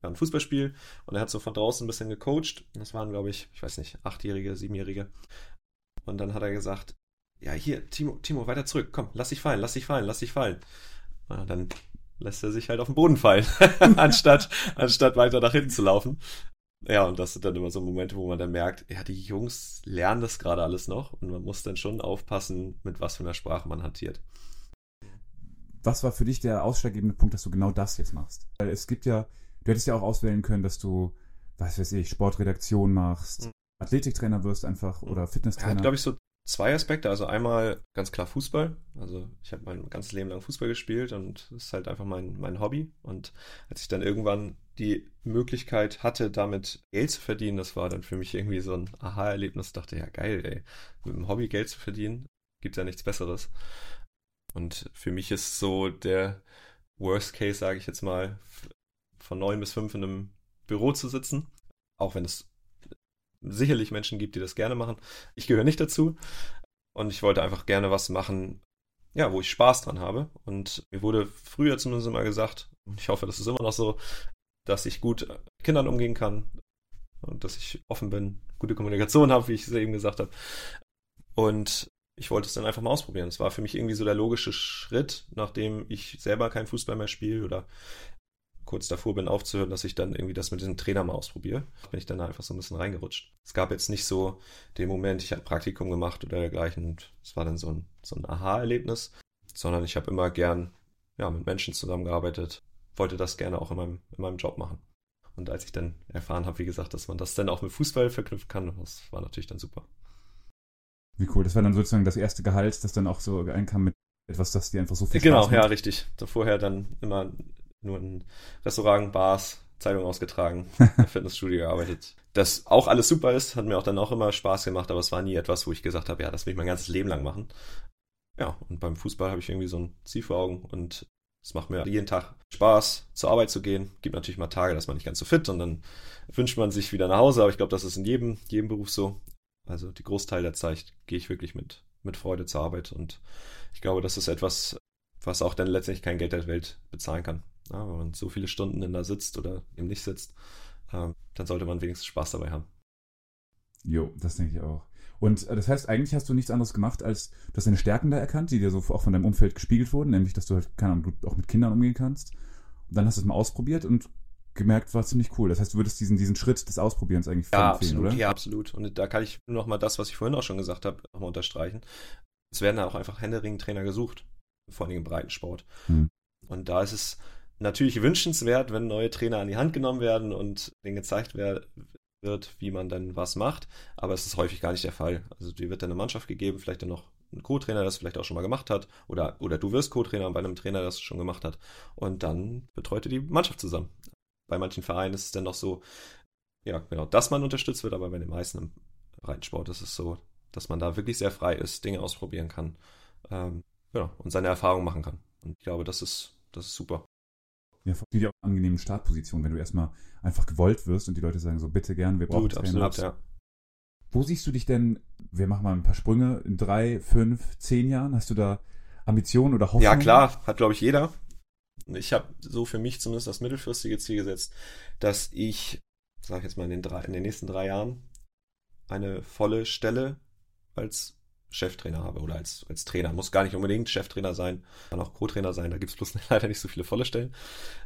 war ein Fußballspiel und er hat so von draußen ein bisschen gecoacht. Das waren, glaube ich, ich weiß nicht, achtjährige, siebenjährige. Und dann hat er gesagt, ja, hier, Timo, Timo, weiter zurück, komm, lass dich fallen, lass dich fallen, lass dich fallen. Und dann lässt er sich halt auf den Boden fallen, [LAUGHS] anstatt, anstatt weiter nach hinten zu laufen. Ja, und das sind dann immer so Momente, wo man dann merkt, ja, die Jungs lernen das gerade alles noch und man muss dann schon aufpassen, mit was für einer Sprache man hantiert. Was war für dich der ausschlaggebende Punkt, dass du genau das jetzt machst? Weil es gibt ja, du hättest ja auch auswählen können, dass du, was weiß ich, Sportredaktion machst, mhm. Athletiktrainer wirst einfach oder Fitnesstrainer. Ja, glaube ich, so zwei Aspekte. Also einmal ganz klar Fußball. Also ich habe mein ganzes Leben lang Fußball gespielt und das ist halt einfach mein, mein Hobby. Und als ich dann irgendwann die Möglichkeit hatte, damit Geld zu verdienen, das war dann für mich irgendwie so ein Aha-Erlebnis. Dachte, ja geil, ey, mit dem Hobby Geld zu verdienen, gibt ja nichts Besseres. Und für mich ist so der Worst Case, sage ich jetzt mal, von neun bis fünf in einem Büro zu sitzen, auch wenn es sicherlich Menschen gibt, die das gerne machen. Ich gehöre nicht dazu. Und ich wollte einfach gerne was machen, ja, wo ich Spaß dran habe. Und mir wurde früher zumindest immer gesagt, und ich hoffe, das ist immer noch so, dass ich gut mit Kindern umgehen kann und dass ich offen bin, gute Kommunikation habe, wie ich es eben gesagt habe. Und ich wollte es dann einfach mal ausprobieren. Es war für mich irgendwie so der logische Schritt, nachdem ich selber kein Fußball mehr spiele oder kurz davor bin aufzuhören, dass ich dann irgendwie das mit diesem Trainer mal ausprobiere. Bin ich dann einfach so ein bisschen reingerutscht. Es gab jetzt nicht so den Moment, ich habe Praktikum gemacht oder dergleichen und es war dann so ein, so ein Aha-Erlebnis, sondern ich habe immer gern ja, mit Menschen zusammengearbeitet, wollte das gerne auch in meinem, in meinem Job machen. Und als ich dann erfahren habe, wie gesagt, dass man das dann auch mit Fußball verknüpfen kann, das war natürlich dann super. Wie cool. Das war dann sozusagen das erste Gehalt, das dann auch so einkam mit etwas, das dir einfach so viel genau, Spaß Genau, ja, richtig. Vorher dann immer nur in Restaurant, Bars, Zeitung ausgetragen, [LAUGHS] im Fitnessstudio gearbeitet. Das auch alles super ist, hat mir auch dann auch immer Spaß gemacht, aber es war nie etwas, wo ich gesagt habe, ja, das will ich mein ganzes Leben lang machen. Ja, und beim Fußball habe ich irgendwie so ein Ziel vor Augen und es macht mir jeden Tag Spaß, zur Arbeit zu gehen. Gibt natürlich mal Tage, dass man nicht ganz so fit und dann wünscht man sich wieder nach Hause, aber ich glaube, das ist in jedem, jedem Beruf so. Also die Großteil der Zeit gehe ich wirklich mit, mit Freude zur Arbeit und ich glaube, das ist etwas, was auch dann letztendlich kein Geld der Welt bezahlen kann. Ja, wenn man so viele Stunden in da sitzt oder eben nicht sitzt, äh, dann sollte man wenigstens Spaß dabei haben. Jo, das denke ich auch. Und äh, das heißt, eigentlich hast du nichts anderes gemacht, als du hast deine Stärken da erkannt, die dir so auch von deinem Umfeld gespiegelt wurden, nämlich, dass du halt, keine Ahnung, auch mit Kindern umgehen kannst. Und dann hast du es mal ausprobiert und gemerkt, war ziemlich cool. Das heißt, du würdest diesen, diesen Schritt des Ausprobierens eigentlich ja, empfehlen, absolut, oder? Ja, absolut. Und da kann ich nur noch mal das, was ich vorhin auch schon gesagt habe, nochmal unterstreichen. Es werden da auch einfach Händering-Trainer gesucht, vor allem im Breitensport. Hm. Und da ist es natürlich wünschenswert, wenn neue Trainer an die Hand genommen werden und denen gezeigt wird, wie man dann was macht. Aber es ist häufig gar nicht der Fall. Also dir wird dann eine Mannschaft gegeben, vielleicht dann noch ein Co-Trainer, der das vielleicht auch schon mal gemacht hat. Oder, oder du wirst Co-Trainer bei einem Trainer, der das schon gemacht hat. Und dann betreut ihr die Mannschaft zusammen. Bei manchen Vereinen ist es dann noch so, ja, genau, dass man unterstützt wird, aber bei den meisten im Reitsport ist es so, dass man da wirklich sehr frei ist, Dinge ausprobieren kann. Ähm, ja, und seine Erfahrungen machen kann. Und ich glaube, das ist, das ist super. Ja, die auch angenehmen Startposition, wenn du erstmal einfach gewollt wirst und die Leute sagen so, bitte gern, wir brauchen Gut, absolut, ja. Wo siehst du dich denn, wir machen mal ein paar Sprünge, in drei, fünf, zehn Jahren? Hast du da Ambitionen oder Hoffnung? Ja, klar, hat, glaube ich, jeder. Ich habe so für mich zumindest das mittelfristige Ziel gesetzt, dass ich, sage ich jetzt mal, in den, drei, in den nächsten drei Jahren eine volle Stelle als Cheftrainer habe oder als, als Trainer. Muss gar nicht unbedingt Cheftrainer sein, kann auch Co-Trainer sein, da gibt es bloß [LAUGHS] leider nicht so viele volle Stellen.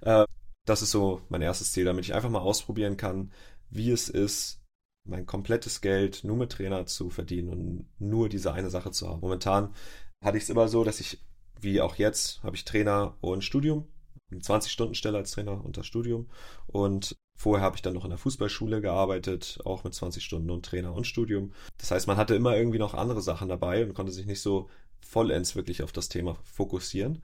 Äh, das ist so mein erstes Ziel, damit ich einfach mal ausprobieren kann, wie es ist, mein komplettes Geld nur mit Trainer zu verdienen und nur diese eine Sache zu haben. Momentan hatte ich es immer so, dass ich, wie auch jetzt, habe ich Trainer und Studium, 20-Stunden-Stelle als Trainer das Studium und Vorher habe ich dann noch in der Fußballschule gearbeitet, auch mit 20 Stunden und Trainer und Studium. Das heißt, man hatte immer irgendwie noch andere Sachen dabei und konnte sich nicht so vollends wirklich auf das Thema fokussieren.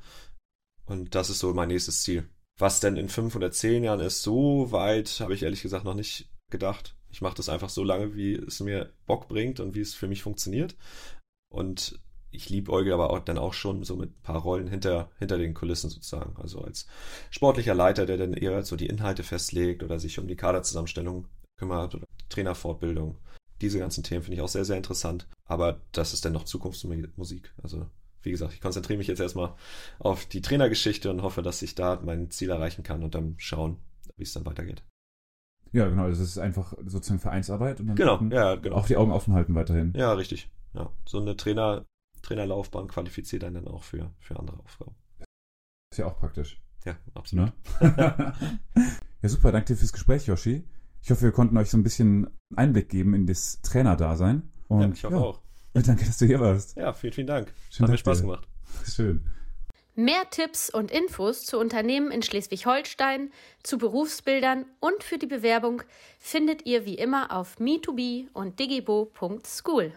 Und das ist so mein nächstes Ziel. Was denn in fünf oder zehn Jahren ist, so weit habe ich ehrlich gesagt noch nicht gedacht. Ich mache das einfach so lange, wie es mir Bock bringt und wie es für mich funktioniert. Und ich liebe Euge aber auch dann auch schon so mit ein paar Rollen hinter, hinter den Kulissen sozusagen. Also als sportlicher Leiter, der dann eher so die Inhalte festlegt oder sich um die Kaderzusammenstellung kümmert oder Trainerfortbildung. Diese ganzen Themen finde ich auch sehr, sehr interessant. Aber das ist dann noch Zukunftsmusik. Also wie gesagt, ich konzentriere mich jetzt erstmal auf die Trainergeschichte und hoffe, dass ich da mein Ziel erreichen kann und dann schauen, wie es dann weitergeht. Ja, genau. Das ist einfach sozusagen Vereinsarbeit und dann genau, ja, genau. auch die Augen offen halten weiterhin. Ja, richtig. Ja, so eine Trainer, Trainerlaufbahn qualifiziert einen dann auch für, für andere Aufgaben. Ist ja auch praktisch. Ja, absolut. Ne? [LAUGHS] ja, super. Danke dir fürs Gespräch, Yoshi. Ich hoffe, wir konnten euch so ein bisschen Einblick geben in das Trainerdasein. Und, ja, ich hoffe ja, auch. [LAUGHS] Danke, dass du hier warst. Ja, vielen, vielen Dank. Schön, Hat mir Spaß gemacht. Schön. Mehr Tipps und Infos zu Unternehmen in Schleswig-Holstein, zu Berufsbildern und für die Bewerbung findet ihr wie immer auf me2be und digibo.school.